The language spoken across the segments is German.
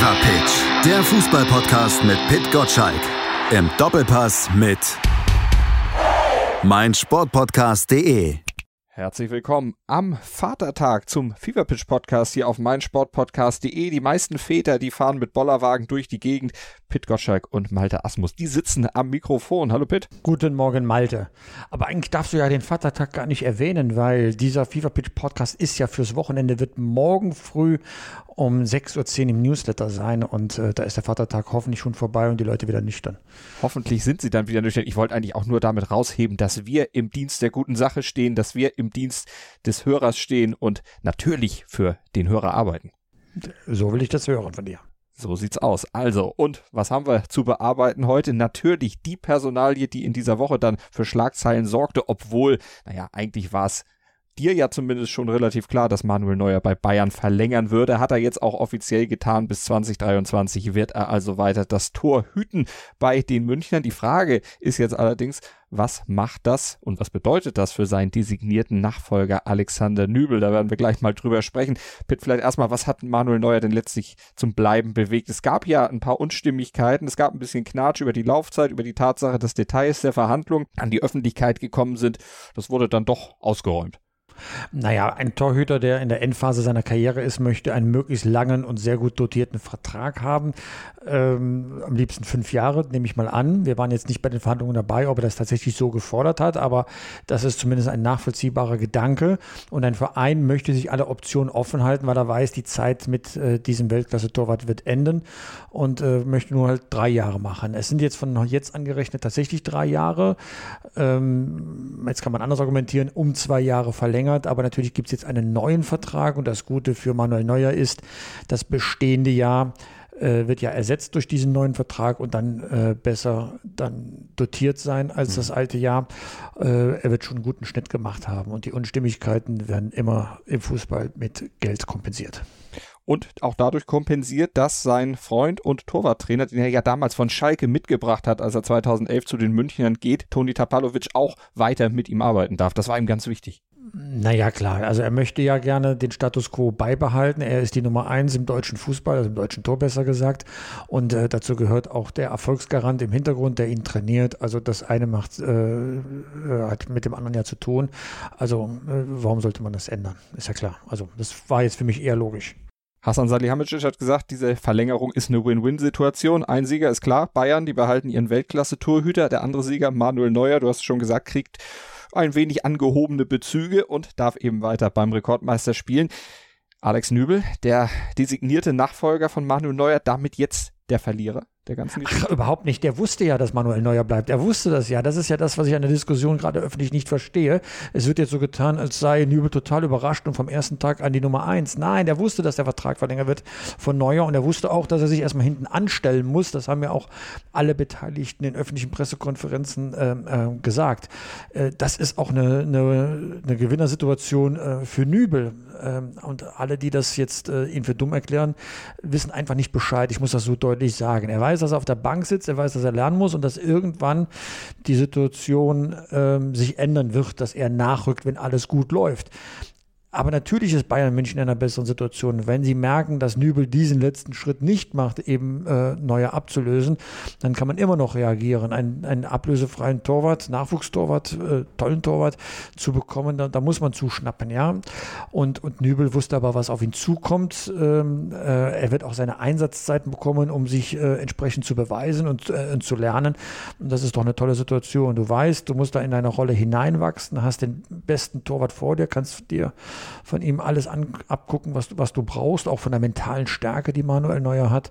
Fever Pitch, der Fußballpodcast mit Pit Gottschalk. Im Doppelpass mit meinsportpodcast.de. Herzlich willkommen am Vatertag zum Fever Pitch Podcast hier auf meinsportpodcast.de. Die meisten Väter, die fahren mit Bollerwagen durch die Gegend. Pit Gottschalk und Malte Asmus, die sitzen am Mikrofon. Hallo Pit. Guten Morgen Malte. Aber eigentlich darfst du ja den Vatertag gar nicht erwähnen, weil dieser Fever Pitch Podcast ist ja fürs Wochenende, wird morgen früh um 6.10 Uhr im Newsletter sein und äh, da ist der Vatertag hoffentlich schon vorbei und die Leute wieder nüchtern. Hoffentlich sind sie dann wieder nüchtern. Ich wollte eigentlich auch nur damit rausheben, dass wir im Dienst der guten Sache stehen, dass wir im Dienst des Hörers stehen und natürlich für den Hörer arbeiten. So will ich das hören von dir. So sieht's aus. Also, und was haben wir zu bearbeiten heute? Natürlich die Personalie, die in dieser Woche dann für Schlagzeilen sorgte, obwohl, naja, eigentlich war es dir ja zumindest schon relativ klar, dass Manuel Neuer bei Bayern verlängern würde. Hat er jetzt auch offiziell getan. Bis 2023 wird er also weiter das Tor hüten bei den Münchnern. Die Frage ist jetzt allerdings, was macht das und was bedeutet das für seinen designierten Nachfolger Alexander Nübel? Da werden wir gleich mal drüber sprechen. Pitt, vielleicht erstmal, was hat Manuel Neuer denn letztlich zum Bleiben bewegt? Es gab ja ein paar Unstimmigkeiten, es gab ein bisschen Knatsch über die Laufzeit, über die Tatsache, dass Details der Verhandlung an die Öffentlichkeit gekommen sind. Das wurde dann doch ausgeräumt. Naja, ein Torhüter, der in der Endphase seiner Karriere ist, möchte einen möglichst langen und sehr gut dotierten Vertrag haben. Ähm, am liebsten fünf Jahre, nehme ich mal an. Wir waren jetzt nicht bei den Verhandlungen dabei, ob er das tatsächlich so gefordert hat, aber das ist zumindest ein nachvollziehbarer Gedanke. Und ein Verein möchte sich alle Optionen offen halten, weil er weiß, die Zeit mit äh, diesem Weltklasse-Torwart wird enden und äh, möchte nur halt drei Jahre machen. Es sind jetzt von jetzt angerechnet tatsächlich drei Jahre. Ähm, jetzt kann man anders argumentieren, um zwei Jahre verlängert verlängert, aber natürlich gibt es jetzt einen neuen Vertrag und das Gute für Manuel Neuer ist, das bestehende Jahr äh, wird ja ersetzt durch diesen neuen Vertrag und dann äh, besser dann dotiert sein als mhm. das alte Jahr. Äh, er wird schon einen guten Schnitt gemacht haben und die Unstimmigkeiten werden immer im Fußball mit Geld kompensiert und auch dadurch kompensiert, dass sein Freund und Torwarttrainer, den er ja damals von Schalke mitgebracht hat, als er 2011 zu den Münchnern geht, Toni Tapalovic auch weiter mit ihm arbeiten darf. Das war ihm ganz wichtig. Naja, klar. Also er möchte ja gerne den Status quo beibehalten. Er ist die Nummer eins im deutschen Fußball, also im deutschen Tor besser gesagt. Und äh, dazu gehört auch der Erfolgsgarant im Hintergrund, der ihn trainiert. Also das eine macht, äh, äh hat mit dem anderen ja zu tun. Also äh, warum sollte man das ändern? Ist ja klar. Also das war jetzt für mich eher logisch. Hasan Salihamidzic hat gesagt, diese Verlängerung ist eine Win-Win-Situation. Ein Sieger ist klar, Bayern, die behalten ihren Weltklasse-Torhüter. Der andere Sieger, Manuel Neuer, du hast es schon gesagt, kriegt ein wenig angehobene Bezüge und darf eben weiter beim Rekordmeister spielen. Alex Nübel, der designierte Nachfolger von Manuel Neuer, damit jetzt der Verlierer der ganzen Geschichte? Ach, überhaupt nicht. Der wusste ja, dass Manuel Neuer bleibt. Er wusste das ja. Das ist ja das, was ich an der Diskussion gerade öffentlich nicht verstehe. Es wird jetzt so getan, als sei Nübel total überrascht und vom ersten Tag an die Nummer eins. Nein, der wusste, dass der Vertrag verlängert wird von Neuer und er wusste auch, dass er sich erstmal hinten anstellen muss. Das haben ja auch alle Beteiligten in öffentlichen Pressekonferenzen äh, äh, gesagt. Äh, das ist auch eine, eine, eine Gewinnersituation äh, für Nübel. Ähm, und alle, die das jetzt äh, ihn für dumm erklären, wissen einfach nicht Bescheid. Ich muss das so deutlich sagen. Er weiß, dass er auf der Bank sitzt, er weiß, dass er lernen muss und dass irgendwann die Situation ähm, sich ändern wird, dass er nachrückt, wenn alles gut läuft. Aber natürlich ist Bayern München in einer besseren Situation. Wenn sie merken, dass Nübel diesen letzten Schritt nicht macht, eben äh, Neuer abzulösen, dann kann man immer noch reagieren. Ein, einen ablösefreien Torwart, Nachwuchstorwart, äh, tollen Torwart zu bekommen, da, da, muss man zuschnappen, ja. Und, und Nübel wusste aber, was auf ihn zukommt. Ähm, äh, er wird auch seine Einsatzzeiten bekommen, um sich äh, entsprechend zu beweisen und, äh, und zu lernen. Und das ist doch eine tolle Situation. Du weißt, du musst da in deine Rolle hineinwachsen, hast den besten Torwart vor dir, kannst dir von ihm alles an, abgucken, was, was du brauchst, auch von der mentalen Stärke, die Manuel Neuer hat.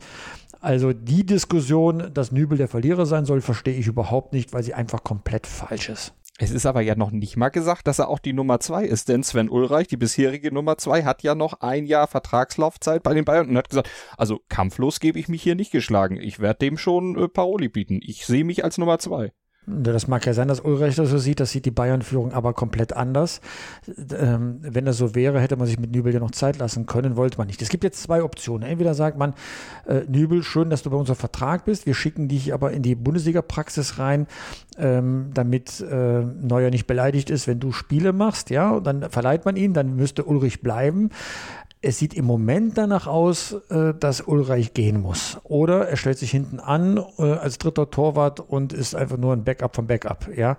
Also die Diskussion, dass Nübel der Verlierer sein soll, verstehe ich überhaupt nicht, weil sie einfach komplett falsch ist. Es ist aber ja noch nicht mal gesagt, dass er auch die Nummer zwei ist, denn Sven Ulreich, die bisherige Nummer zwei, hat ja noch ein Jahr Vertragslaufzeit bei den Bayern und hat gesagt, also kampflos gebe ich mich hier nicht geschlagen. Ich werde dem schon äh, Paroli bieten. Ich sehe mich als Nummer zwei. Das mag ja sein, dass Ulreich das so sieht, das sieht die Bayern-Führung aber komplett anders. Ähm, wenn das so wäre, hätte man sich mit Nübel ja noch Zeit lassen können, wollte man nicht. Es gibt jetzt zwei Optionen. Entweder sagt man, äh, Nübel, schön, dass du bei unserem Vertrag bist, wir schicken dich aber in die Bundesliga-Praxis rein, ähm, damit äh, Neuer nicht beleidigt ist, wenn du Spiele machst, ja, und dann verleiht man ihn, dann müsste Ulrich bleiben. Es sieht im Moment danach aus, äh, dass Ulreich gehen muss. Oder er stellt sich hinten an äh, als dritter Torwart und ist einfach nur ein Backup vom Backup. Ja,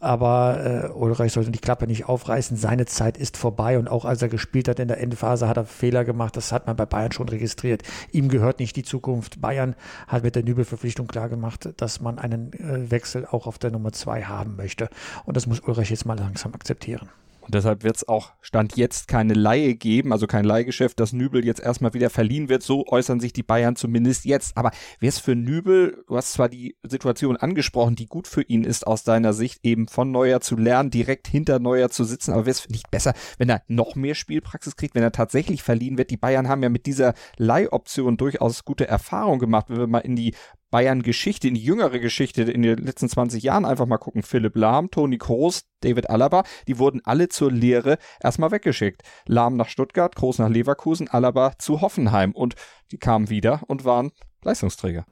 aber äh, Ulreich sollte die Klappe nicht aufreißen. Seine Zeit ist vorbei und auch als er gespielt hat in der Endphase hat er Fehler gemacht. Das hat man bei Bayern schon registriert. Ihm gehört nicht die Zukunft. Bayern hat mit der Nübel-Verpflichtung klargemacht, dass man einen äh, Wechsel auch auf der Nummer zwei haben möchte. Und das muss Ulreich jetzt mal langsam akzeptieren. Deshalb wird es auch Stand jetzt keine Laie geben, also kein Leihgeschäft, dass Nübel jetzt erstmal wieder verliehen wird. So äußern sich die Bayern zumindest jetzt. Aber wäre es für Nübel, du hast zwar die Situation angesprochen, die gut für ihn ist aus deiner Sicht, eben von Neuer zu lernen, direkt hinter Neuer zu sitzen, aber wäre es nicht besser, wenn er noch mehr Spielpraxis kriegt, wenn er tatsächlich verliehen wird? Die Bayern haben ja mit dieser Leihoption durchaus gute Erfahrungen gemacht, wenn wir mal in die Bayern-Geschichte, in die jüngere Geschichte in den letzten 20 Jahren einfach mal gucken. Philipp Lahm, Toni Kroos, David Alaba, die wurden alle zur Lehre erstmal weggeschickt. Lahm nach Stuttgart, Kroos nach Leverkusen, Alaba zu Hoffenheim und die kamen wieder und waren Leistungsträger.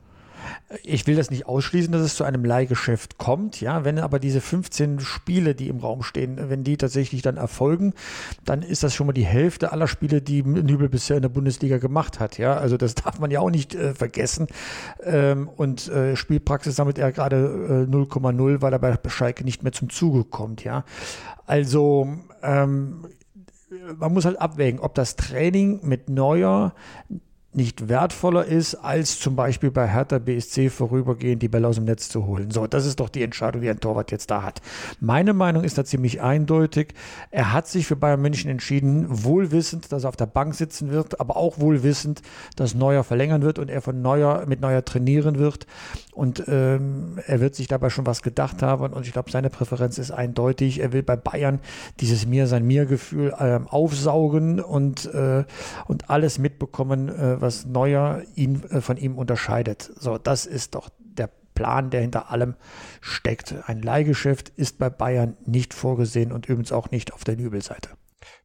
Ich will das nicht ausschließen, dass es zu einem Leihgeschäft kommt. Ja, wenn aber diese 15 Spiele, die im Raum stehen, wenn die tatsächlich dann erfolgen, dann ist das schon mal die Hälfte aller Spiele, die Nübel bisher in der Bundesliga gemacht hat. Ja, also das darf man ja auch nicht äh, vergessen. Ähm, und äh, Spielpraxis sammelt er gerade äh, 0,0, weil er bei Schalke nicht mehr zum Zuge kommt. Ja, also ähm, man muss halt abwägen, ob das Training mit Neuer nicht wertvoller ist, als zum Beispiel bei Hertha BSC vorübergehend die Bälle aus dem Netz zu holen. So, das ist doch die Entscheidung, die ein Torwart jetzt da hat. Meine Meinung ist da ziemlich eindeutig. Er hat sich für Bayern München entschieden, wohlwissend, dass er auf der Bank sitzen wird, aber auch wohlwissend, dass Neuer verlängern wird und er von Neuer mit Neuer trainieren wird. Und ähm, er wird sich dabei schon was gedacht haben. Und ich glaube, seine Präferenz ist eindeutig. Er will bei Bayern dieses Mir sein Mir-Gefühl ähm, aufsaugen und, äh, und alles mitbekommen, äh, was Neuer ihn, äh, von ihm unterscheidet. So, das ist doch der Plan, der hinter allem steckt. Ein Leihgeschäft ist bei Bayern nicht vorgesehen und übrigens auch nicht auf der Nübelseite.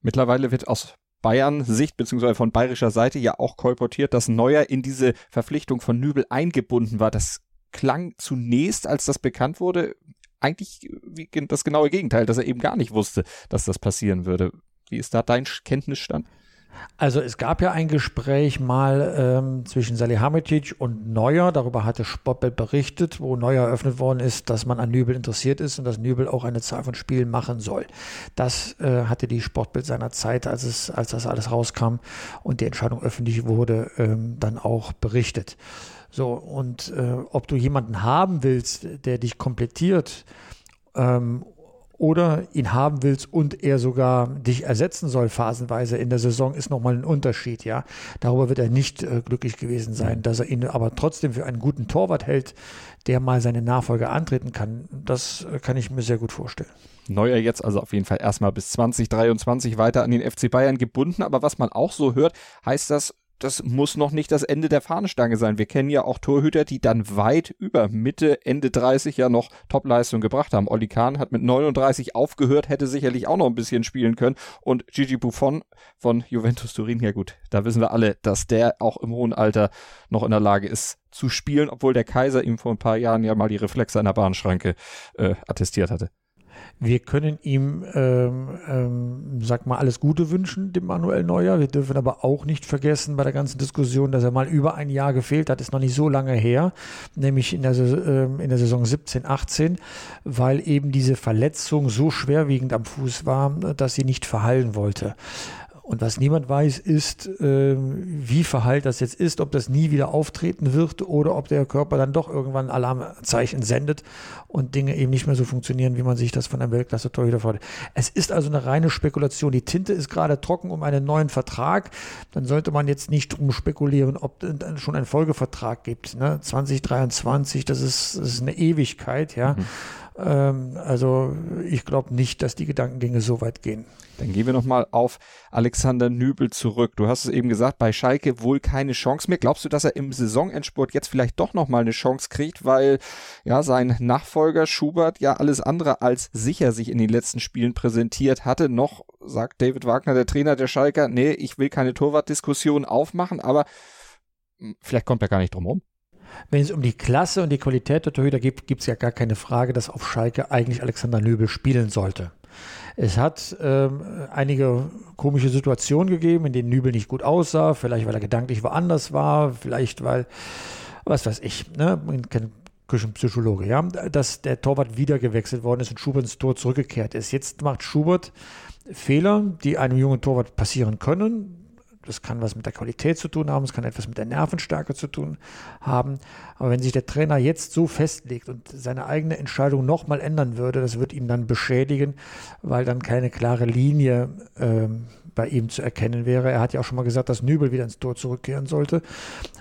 Mittlerweile wird aus Bayern-Sicht beziehungsweise von bayerischer Seite ja auch kolportiert, dass Neuer in diese Verpflichtung von Nübel eingebunden war. Das klang zunächst, als das bekannt wurde, eigentlich wie das genaue Gegenteil, dass er eben gar nicht wusste, dass das passieren würde. Wie ist da dein Kenntnisstand? Also es gab ja ein Gespräch mal ähm, zwischen Salihamidzic und Neuer, darüber hatte Sportbild berichtet, wo Neuer eröffnet worden ist, dass man an Nübel interessiert ist und dass Nübel auch eine Zahl von Spielen machen soll. Das äh, hatte die Sportbild seiner Zeit, als, es, als das alles rauskam und die Entscheidung öffentlich wurde, ähm, dann auch berichtet. So, und äh, ob du jemanden haben willst, der dich komplettiert ähm, oder ihn haben willst und er sogar dich ersetzen soll, phasenweise in der Saison, ist nochmal ein Unterschied, ja. Darüber wird er nicht äh, glücklich gewesen sein, dass er ihn aber trotzdem für einen guten Torwart hält, der mal seine Nachfolge antreten kann. Das äh, kann ich mir sehr gut vorstellen. Neuer jetzt also auf jeden Fall erstmal bis 2023 weiter an den FC Bayern gebunden. Aber was man auch so hört, heißt das das muss noch nicht das Ende der Fahnenstange sein. Wir kennen ja auch Torhüter, die dann weit über Mitte, Ende 30 ja noch Topleistung gebracht haben. Oli Kahn hat mit 39 aufgehört, hätte sicherlich auch noch ein bisschen spielen können. Und Gigi Buffon von Juventus Turin, ja gut, da wissen wir alle, dass der auch im hohen Alter noch in der Lage ist zu spielen, obwohl der Kaiser ihm vor ein paar Jahren ja mal die Reflexe einer Bahnschranke äh, attestiert hatte. Wir können ihm, ähm, ähm, sag mal, alles Gute wünschen, dem Manuel Neuer. Wir dürfen aber auch nicht vergessen bei der ganzen Diskussion, dass er mal über ein Jahr gefehlt hat, ist noch nicht so lange her, nämlich in der, ähm, in der Saison 17, 18, weil eben diese Verletzung so schwerwiegend am Fuß war, dass sie nicht verheilen wollte. Und was niemand weiß, ist, äh, wie verheilt das jetzt ist, ob das nie wieder auftreten wird oder ob der Körper dann doch irgendwann Alarmzeichen sendet und Dinge eben nicht mehr so funktionieren, wie man sich das von einem Weltklasse-Torhüter fordert. Es ist also eine reine Spekulation. Die Tinte ist gerade trocken um einen neuen Vertrag. Dann sollte man jetzt nicht drum spekulieren, ob es schon einen Folgevertrag gibt. Ne? 2023, das ist, das ist eine Ewigkeit, ja. Mhm. Ähm, also ich glaube nicht, dass die Gedankengänge so weit gehen. Dann gehen wir nochmal auf Alexander Nübel zurück. Du hast es eben gesagt, bei Schalke wohl keine Chance mehr. Glaubst du, dass er im Saisonendspurt jetzt vielleicht doch nochmal eine Chance kriegt, weil ja sein Nachfolger Schubert ja alles andere als sicher sich in den letzten Spielen präsentiert hatte? Noch sagt David Wagner, der Trainer der Schalker, nee, ich will keine Torwartdiskussion aufmachen, aber hm, vielleicht kommt er gar nicht drum rum. Wenn es um die Klasse und die Qualität der Torhüter geht, gibt es ja gar keine Frage, dass auf Schalke eigentlich Alexander Nöbel spielen sollte. Es hat ähm, einige komische Situationen gegeben, in denen Nübel nicht gut aussah, vielleicht weil er gedanklich woanders war, vielleicht weil, was weiß ich, ne? Küchenpsychologe, ja, dass der Torwart wieder gewechselt worden ist und Schubert ins Tor zurückgekehrt ist. Jetzt macht Schubert Fehler, die einem jungen Torwart passieren können. Das kann was mit der Qualität zu tun haben, es kann etwas mit der Nervenstärke zu tun haben. Aber wenn sich der Trainer jetzt so festlegt und seine eigene Entscheidung nochmal ändern würde, das wird ihn dann beschädigen, weil dann keine klare Linie ähm, bei ihm zu erkennen wäre. Er hat ja auch schon mal gesagt, dass Nübel wieder ins Tor zurückkehren sollte.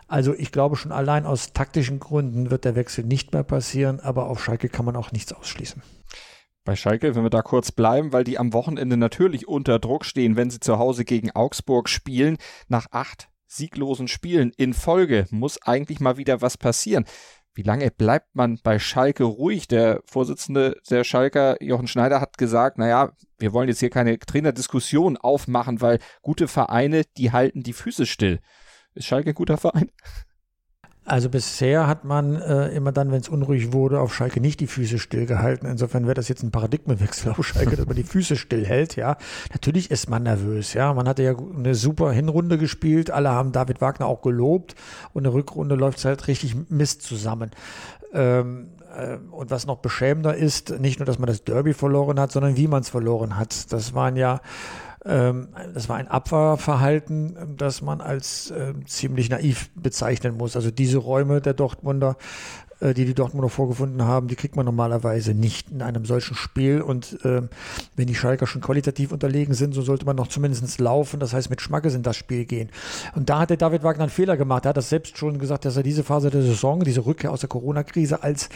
Also ich glaube schon allein aus taktischen Gründen wird der Wechsel nicht mehr passieren, aber auf Schalke kann man auch nichts ausschließen bei Schalke, wenn wir da kurz bleiben, weil die am Wochenende natürlich unter Druck stehen, wenn sie zu Hause gegen Augsburg spielen. Nach acht sieglosen Spielen in Folge muss eigentlich mal wieder was passieren. Wie lange bleibt man bei Schalke ruhig? Der Vorsitzende der Schalker, Jochen Schneider, hat gesagt, naja, wir wollen jetzt hier keine Trainerdiskussion aufmachen, weil gute Vereine, die halten die Füße still. Ist Schalke ein guter Verein? Also bisher hat man äh, immer dann, wenn es unruhig wurde, auf Schalke nicht die Füße stillgehalten. Insofern wäre das jetzt ein Paradigmenwechsel auf Schalke, dass man die Füße stillhält. Ja, natürlich ist man nervös. Ja, man hatte ja eine super Hinrunde gespielt. Alle haben David Wagner auch gelobt und in der Rückrunde läuft es halt richtig Mist zusammen. Ähm, äh, und was noch beschämender ist, nicht nur, dass man das Derby verloren hat, sondern wie man es verloren hat. Das waren ja das war ein Abwehrverhalten, das man als äh, ziemlich naiv bezeichnen muss. Also diese Räume der Dortmunder äh, die die Dortmunder vorgefunden haben, die kriegt man normalerweise nicht in einem solchen Spiel. Und äh, wenn die Schalker schon qualitativ unterlegen sind, so sollte man noch zumindest laufen, das heißt mit Schmackes in das Spiel gehen. Und da hat der David Wagner einen Fehler gemacht. Er hat das selbst schon gesagt, dass er diese Phase der Saison, diese Rückkehr aus der Corona-Krise als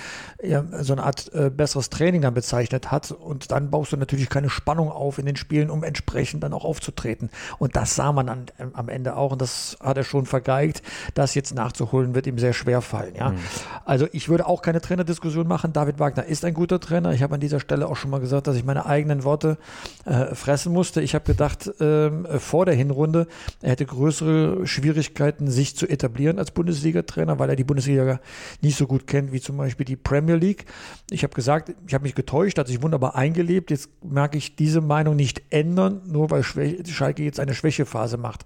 ja, so eine Art äh, besseres Training dann bezeichnet hat. Und dann baust du natürlich keine Spannung auf in den Spielen, um entsprechend dann auch aufzutreten. Und das sah man an, ähm, am Ende auch. Und das hat er schon vergeigt. Das jetzt nachzuholen, wird ihm sehr schwer fallen. Ja? Mhm. Also ich würde auch keine Trainerdiskussion machen. David Wagner ist ein guter Trainer. Ich habe an dieser Stelle auch schon mal gesagt, dass ich meine eigenen Worte äh, fressen musste. Ich habe gedacht, ähm, vor der Hinrunde, er hätte größere Schwierigkeiten, sich zu etablieren als Bundesliga-Trainer, weil er die Bundesliga nicht so gut kennt wie zum Beispiel die Premier League. Ich habe gesagt, ich habe mich getäuscht, hat sich wunderbar eingelebt. Jetzt merke ich diese Meinung nicht ändern, nur weil Schalke jetzt eine Schwächephase macht.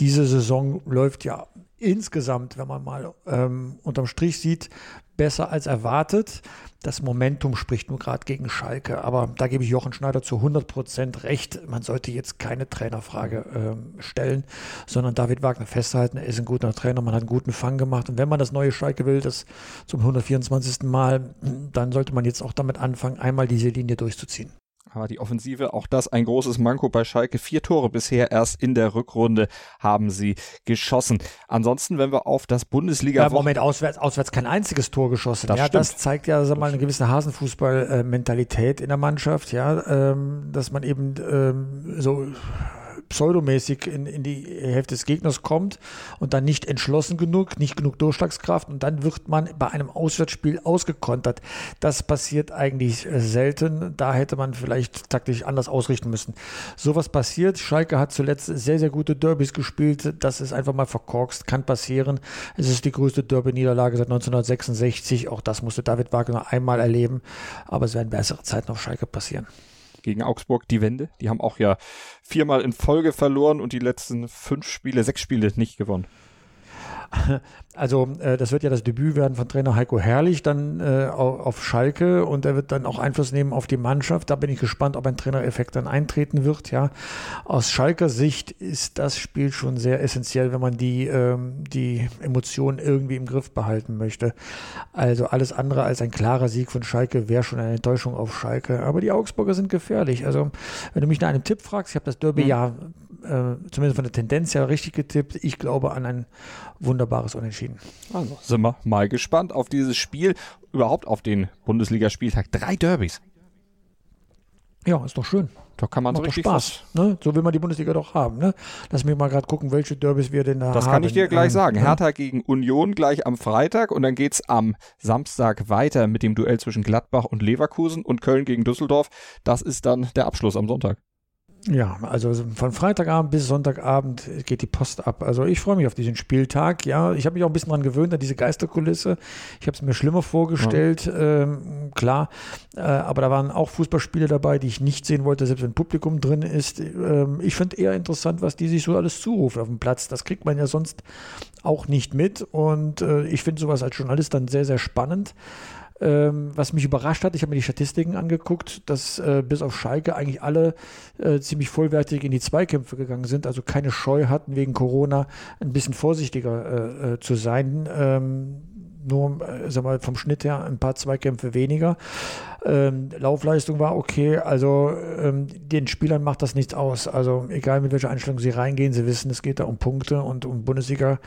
Diese Saison läuft ja insgesamt, wenn man mal ähm, unterm Strich sieht, besser als erwartet. Das Momentum spricht nur gerade gegen Schalke, aber da gebe ich Jochen Schneider zu 100 Prozent recht. Man sollte jetzt keine Trainerfrage ähm, stellen, sondern David Wagner festhalten. Er ist ein guter Trainer, man hat einen guten Fang gemacht. Und wenn man das neue Schalke will, das zum 124. Mal, dann sollte man jetzt auch damit anfangen, einmal diese Linie durchzuziehen. Aber die Offensive, auch das ein großes Manko bei Schalke. Vier Tore bisher erst in der Rückrunde haben sie geschossen. Ansonsten, wenn wir auf das Bundesliga. Ja, Moment, auswärts, auswärts kein einziges Tor geschossen. Das ja, stimmt. das zeigt ja sag mal, eine gewisse Hasenfußball-Mentalität in der Mannschaft, ja, ähm, dass man eben ähm, so pseudomäßig in, in die Hälfte des Gegners kommt und dann nicht entschlossen genug, nicht genug Durchschlagskraft und dann wird man bei einem Auswärtsspiel ausgekontert. Das passiert eigentlich selten. Da hätte man vielleicht taktisch anders ausrichten müssen. Sowas passiert. Schalke hat zuletzt sehr, sehr gute Derbys gespielt. Das ist einfach mal verkorkst, kann passieren. Es ist die größte Derby-Niederlage seit 1966. Auch das musste David Wagner einmal erleben. Aber es werden bessere Zeiten auf Schalke passieren gegen Augsburg die Wende. Die haben auch ja viermal in Folge verloren und die letzten fünf Spiele, sechs Spiele nicht gewonnen. Also äh, das wird ja das Debüt werden von Trainer Heiko Herrlich dann äh, auf Schalke und er wird dann auch Einfluss nehmen auf die Mannschaft. Da bin ich gespannt, ob ein Trainereffekt dann eintreten wird. Ja, aus Schalker Sicht ist das Spiel schon sehr essentiell, wenn man die ähm, die Emotionen irgendwie im Griff behalten möchte. Also alles andere als ein klarer Sieg von Schalke wäre schon eine Enttäuschung auf Schalke. Aber die Augsburger sind gefährlich. Also wenn du mich nach einem Tipp fragst, ich habe das Derby mhm. ja äh, zumindest von der Tendenz her richtig getippt. Ich glaube an ein wunderbares Unentschieden. Also sind wir mal gespannt auf dieses Spiel, überhaupt auf den Bundesligaspieltag. Drei Derbys. Ja, ist doch schön. Da kann man so richtig Spaß. Ne? So will man die Bundesliga doch haben. Ne? Lass mich mal gerade gucken, welche Derbys wir denn da das haben. Das kann ich dir gleich ähm, sagen. Hertha gegen Union gleich am Freitag und dann geht es am Samstag weiter mit dem Duell zwischen Gladbach und Leverkusen und Köln gegen Düsseldorf. Das ist dann der Abschluss am Sonntag. Ja, also von Freitagabend bis Sonntagabend geht die Post ab. Also ich freue mich auf diesen Spieltag. Ja, ich habe mich auch ein bisschen daran gewöhnt, an diese Geisterkulisse. Ich habe es mir schlimmer vorgestellt, ja. ähm, klar. Äh, aber da waren auch Fußballspiele dabei, die ich nicht sehen wollte, selbst wenn Publikum drin ist. Ähm, ich finde eher interessant, was die sich so alles zurufen auf dem Platz. Das kriegt man ja sonst auch nicht mit. Und äh, ich finde sowas als Journalist dann sehr, sehr spannend. Ähm, was mich überrascht hat, ich habe mir die Statistiken angeguckt, dass äh, bis auf Schalke eigentlich alle äh, ziemlich vollwertig in die Zweikämpfe gegangen sind, also keine Scheu hatten, wegen Corona ein bisschen vorsichtiger äh, äh zu sein. Ähm, nur äh, sag mal, vom Schnitt her ein paar Zweikämpfe weniger. Ähm, Laufleistung war okay, also ähm, den Spielern macht das nichts aus. Also egal mit welcher Einstellung sie reingehen, sie wissen, es geht da um Punkte und um Bundesliga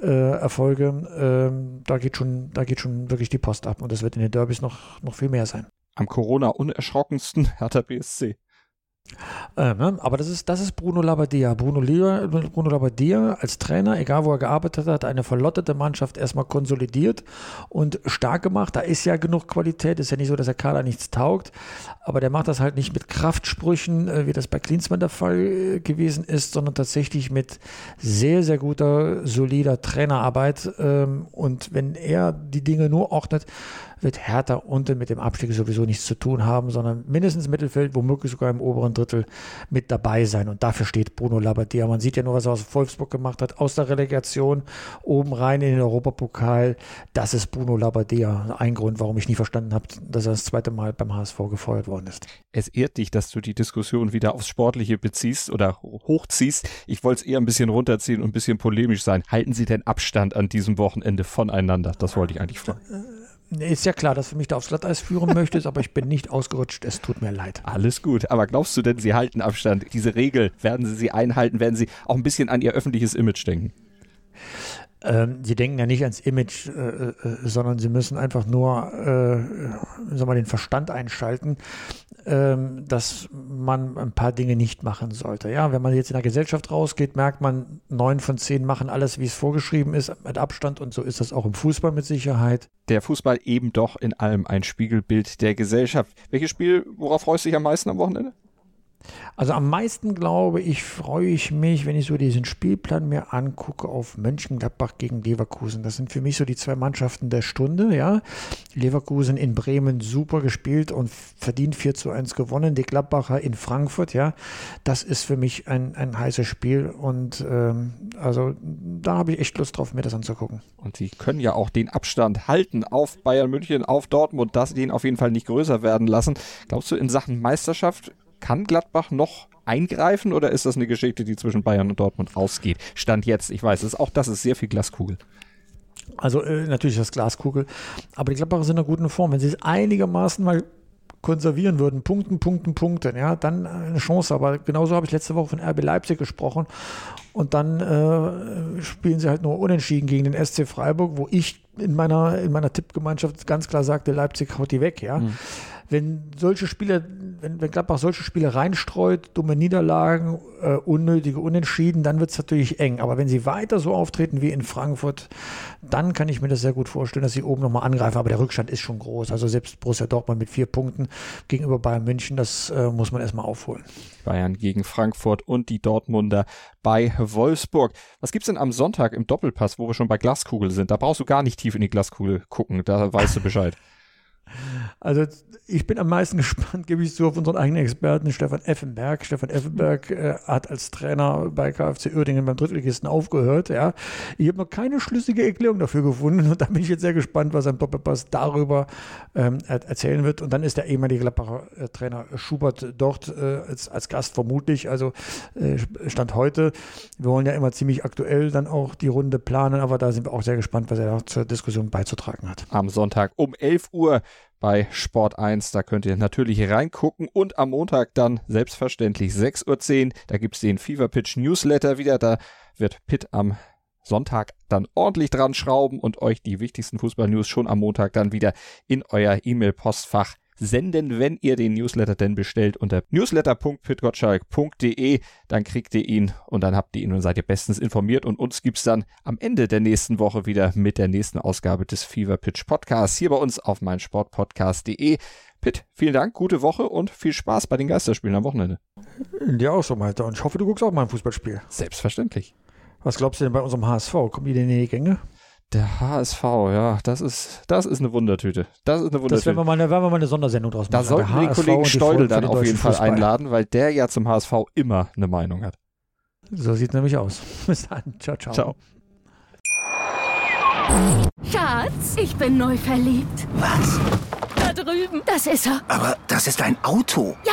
äh, Erfolge, ähm, da geht schon, da geht schon wirklich die Post ab und das wird in den Derbys noch, noch viel mehr sein. Am Corona unerschrockensten Hertha BSC. Ähm, aber das ist, das ist Bruno Labbadia. Bruno, Bruno Labbadia als Trainer, egal wo er gearbeitet hat, eine verlottete Mannschaft erstmal konsolidiert und stark gemacht. Da ist ja genug Qualität. Ist ja nicht so, dass der Kader nichts taugt. Aber der macht das halt nicht mit Kraftsprüchen, äh, wie das bei Klinsmann der Fall äh, gewesen ist, sondern tatsächlich mit sehr, sehr guter, solider Trainerarbeit. Ähm, und wenn er die Dinge nur ordnet, wird Hertha unten mit dem Abstieg sowieso nichts zu tun haben, sondern mindestens Mittelfeld, womöglich sogar im oberen Drittel mit dabei sein. Und dafür steht Bruno Labbadia. Man sieht ja nur, was er aus Wolfsburg gemacht hat, aus der Relegation oben rein in den Europapokal. Das ist Bruno Labbadia. Ein Grund, warum ich nie verstanden habe, dass er das zweite Mal beim HSV gefeuert worden ist. Es ehrt dich, dass du die Diskussion wieder aufs Sportliche beziehst oder hochziehst. Ich wollte es eher ein bisschen runterziehen und ein bisschen polemisch sein. Halten Sie denn Abstand an diesem Wochenende voneinander? Das wollte ich eigentlich fragen. Ist ja klar, dass du mich da aufs Glatteis führen möchtest, aber ich bin nicht ausgerutscht. Es tut mir leid. Alles gut. Aber glaubst du denn, sie halten Abstand? Diese Regel, werden sie sie einhalten? Werden sie auch ein bisschen an ihr öffentliches Image denken? Ähm, sie denken ja nicht ans Image, äh, äh, sondern sie müssen einfach nur äh, sag mal, den Verstand einschalten, äh, dass man ein paar Dinge nicht machen sollte. Ja, wenn man jetzt in der Gesellschaft rausgeht, merkt man, neun von zehn machen alles, wie es vorgeschrieben ist, mit Abstand und so ist das auch im Fußball mit Sicherheit. Der Fußball eben doch in allem ein Spiegelbild der Gesellschaft. Welches Spiel, worauf freust du dich am meisten am Wochenende? Also am meisten glaube ich, freue ich mich, wenn ich so diesen Spielplan mir angucke, auf Mönchengladbach gegen Leverkusen. Das sind für mich so die zwei Mannschaften der Stunde, ja. Leverkusen in Bremen super gespielt und verdient 4 zu 1 gewonnen. Die Gladbacher in Frankfurt, ja. Das ist für mich ein, ein heißes Spiel und ähm, also da habe ich echt Lust drauf, mir das anzugucken. Und sie können ja auch den Abstand halten auf Bayern München, auf Dortmund, dass sie den auf jeden Fall nicht größer werden lassen. Glaubst du, in Sachen Meisterschaft kann Gladbach noch eingreifen oder ist das eine Geschichte, die zwischen Bayern und Dortmund ausgeht? Stand jetzt, ich weiß, ist, auch das ist sehr viel Glaskugel. Also äh, natürlich das Glaskugel, aber die Gladbacher sind in einer guten Form. Wenn sie es einigermaßen mal konservieren würden, Punkten, Punkten, Punkten, ja, dann eine Chance. Aber genauso habe ich letzte Woche von RB Leipzig gesprochen. Und dann äh, spielen sie halt nur unentschieden gegen den SC Freiburg, wo ich in meiner, in meiner Tippgemeinschaft ganz klar sagte, Leipzig haut die weg, ja. Mhm wenn solche Spiele, wenn, wenn Gladbach solche Spiele reinstreut, dumme Niederlagen, äh, unnötige Unentschieden, dann wird es natürlich eng. Aber wenn sie weiter so auftreten wie in Frankfurt, dann kann ich mir das sehr gut vorstellen, dass sie oben nochmal angreifen. Aber der Rückstand ist schon groß. Also selbst Borussia Dortmund mit vier Punkten gegenüber Bayern München, das äh, muss man erstmal aufholen. Bayern gegen Frankfurt und die Dortmunder bei Wolfsburg. Was gibt's denn am Sonntag im Doppelpass, wo wir schon bei Glaskugel sind? Da brauchst du gar nicht tief in die Glaskugel gucken, da weißt du Bescheid. Also ich bin am meisten gespannt, gebe ich zu, auf unseren eigenen Experten Stefan Effenberg. Stefan Effenberg äh, hat als Trainer bei KfC Uerdingen beim Drittligisten aufgehört. Ja. Ich habe noch keine schlüssige Erklärung dafür gefunden und da bin ich jetzt sehr gespannt, was ein Doppelpass darüber ähm, erzählen wird. Und dann ist der ehemalige Gladbacher äh, Trainer Schubert dort äh, als, als Gast vermutlich, also äh, Stand heute. Wir wollen ja immer ziemlich aktuell dann auch die Runde planen, aber da sind wir auch sehr gespannt, was er zur Diskussion beizutragen hat. Am Sonntag um 11 Uhr bei Sport 1. Da könnt ihr natürlich reingucken. Und am Montag dann selbstverständlich 6.10 Uhr. Da gibt es den Fever Pitch Newsletter wieder. Da wird Pitt am Sonntag dann ordentlich dran schrauben und euch die wichtigsten Fußball-News schon am Montag dann wieder in euer E-Mail-Postfach senden, wenn ihr den Newsletter denn bestellt unter newsletter.pitgottschalk.de. Dann kriegt ihr ihn und dann habt ihr ihn und seid ihr bestens informiert. Und uns gibt's dann am Ende der nächsten Woche wieder mit der nächsten Ausgabe des Fever Pitch Podcasts hier bei uns auf meinsportpodcast.de. Pitt, vielen Dank, gute Woche und viel Spaß bei den Geisterspielen am Wochenende. Dir auch so, Malte. Und ich hoffe, du guckst auch mal ein Fußballspiel. Selbstverständlich. Was glaubst du denn bei unserem HSV? Kommen die denn in die Gänge? Der HSV, ja, das ist, das ist eine Wundertüte. Das ist eine Das werden Wundertüte. wir mal eine, werden wir mal eine Sondersendung draus Da machen. sollten Der wir den Kollegen Steudel dann auf jeden Fall Fußball. einladen, weil der ja zum HSV immer eine Meinung hat. So sieht nämlich aus. Bis dann. Ciao, ciao. Ciao. Schatz, ich bin neu verliebt. Was? Da drüben. Das ist er. Aber das ist ein Auto. Ja,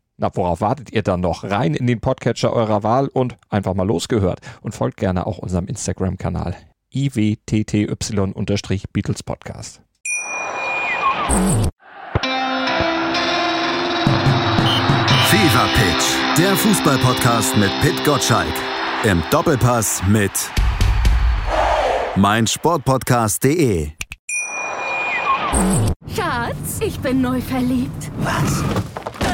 Na, worauf wartet ihr dann noch? Rein in den Podcatcher eurer Wahl und einfach mal losgehört. Und folgt gerne auch unserem Instagram-Kanal iwtty-Beatles Podcast. Fever Pitch, der Fußballpodcast mit Pit Gottschalk. Im Doppelpass mit meinsportpodcast.de. Schatz, ich bin neu verliebt. Was?